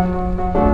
Música